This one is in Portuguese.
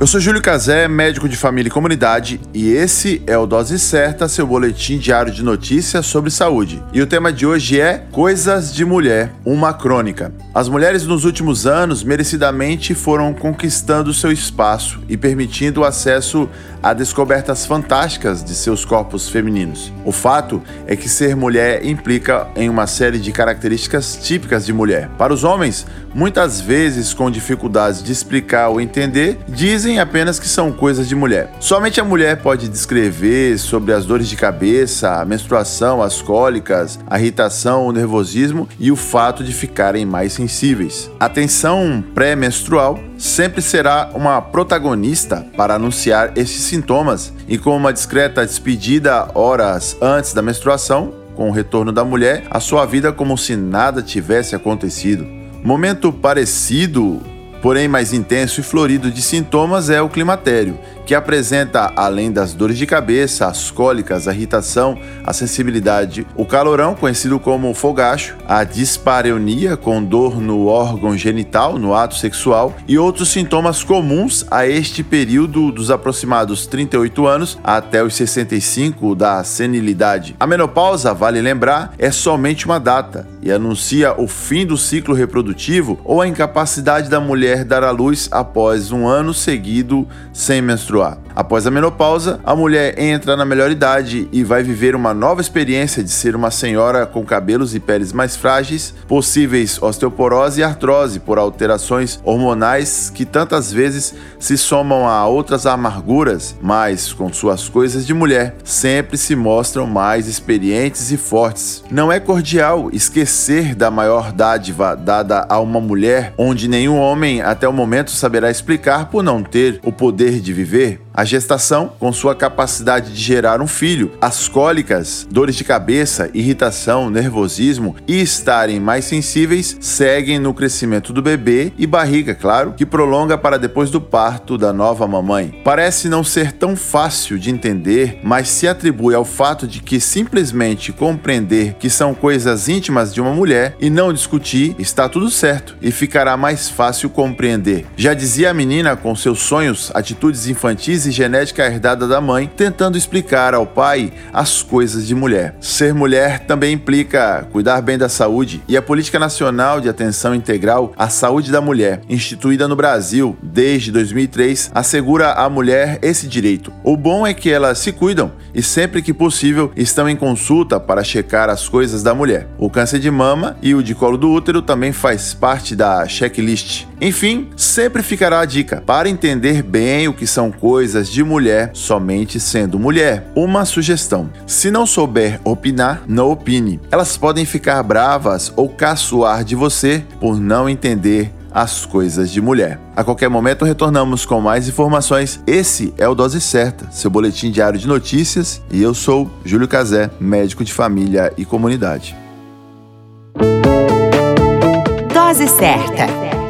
eu sou Júlio Cazé, médico de família e comunidade, e esse é o Dose Certa, seu boletim diário de notícias sobre saúde. E o tema de hoje é Coisas de Mulher, uma crônica. As mulheres nos últimos anos merecidamente foram conquistando seu espaço e permitindo o acesso a descobertas fantásticas de seus corpos femininos. O fato é que ser mulher implica em uma série de características típicas de mulher. Para os homens, muitas vezes com dificuldades de explicar ou entender, dizem dizem apenas que são coisas de mulher. Somente a mulher pode descrever sobre as dores de cabeça, a menstruação, as cólicas, a irritação, o nervosismo e o fato de ficarem mais sensíveis. A tensão pré-menstrual sempre será uma protagonista para anunciar estes sintomas e com uma discreta despedida horas antes da menstruação, com o retorno da mulher, a sua vida como se nada tivesse acontecido. Momento parecido porém mais intenso e florido de sintomas é o climatério, que apresenta, além das dores de cabeça, as cólicas, a irritação, a sensibilidade, o calorão, conhecido como fogacho, a dispareunia, com dor no órgão genital, no ato sexual, e outros sintomas comuns a este período dos aproximados 38 anos até os 65 da senilidade. A menopausa, vale lembrar, é somente uma data e anuncia o fim do ciclo reprodutivo ou a incapacidade da mulher dar à luz após um ano seguido sem menstruar. Após a menopausa, a mulher entra na melhor idade e vai viver uma nova experiência de ser uma senhora com cabelos e peles mais frágeis, possíveis osteoporose e artrose por alterações hormonais que tantas vezes se somam a outras amarguras, mas com suas coisas de mulher, sempre se mostram mais experientes e fortes. Não é cordial esquecer da maior dádiva dada a uma mulher, onde nenhum homem até o momento saberá explicar por não ter o poder de viver a gestação, com sua capacidade de gerar um filho, as cólicas, dores de cabeça, irritação, nervosismo e estarem mais sensíveis seguem no crescimento do bebê e barriga, claro, que prolonga para depois do parto da nova mamãe. Parece não ser tão fácil de entender, mas se atribui ao fato de que simplesmente compreender que são coisas íntimas de uma mulher e não discutir está tudo certo e ficará mais fácil compreender. Já dizia a menina com seus sonhos, atitudes infantis infantis e genética herdada da mãe, tentando explicar ao pai as coisas de mulher. Ser mulher também implica cuidar bem da saúde, e a Política Nacional de Atenção Integral à Saúde da Mulher, instituída no Brasil desde 2003, assegura à mulher esse direito. O bom é que elas se cuidam e sempre que possível estão em consulta para checar as coisas da mulher. O câncer de mama e o de colo do útero também faz parte da checklist. Enfim, sempre ficará a dica para entender bem o que são coisas de mulher somente sendo mulher. Uma sugestão: se não souber opinar, não opine. Elas podem ficar bravas ou caçoar de você por não entender as coisas de mulher. A qualquer momento retornamos com mais informações. Esse é o Dose Certa, seu boletim diário de notícias, e eu sou Júlio Cazé, médico de família e comunidade. Dose Certa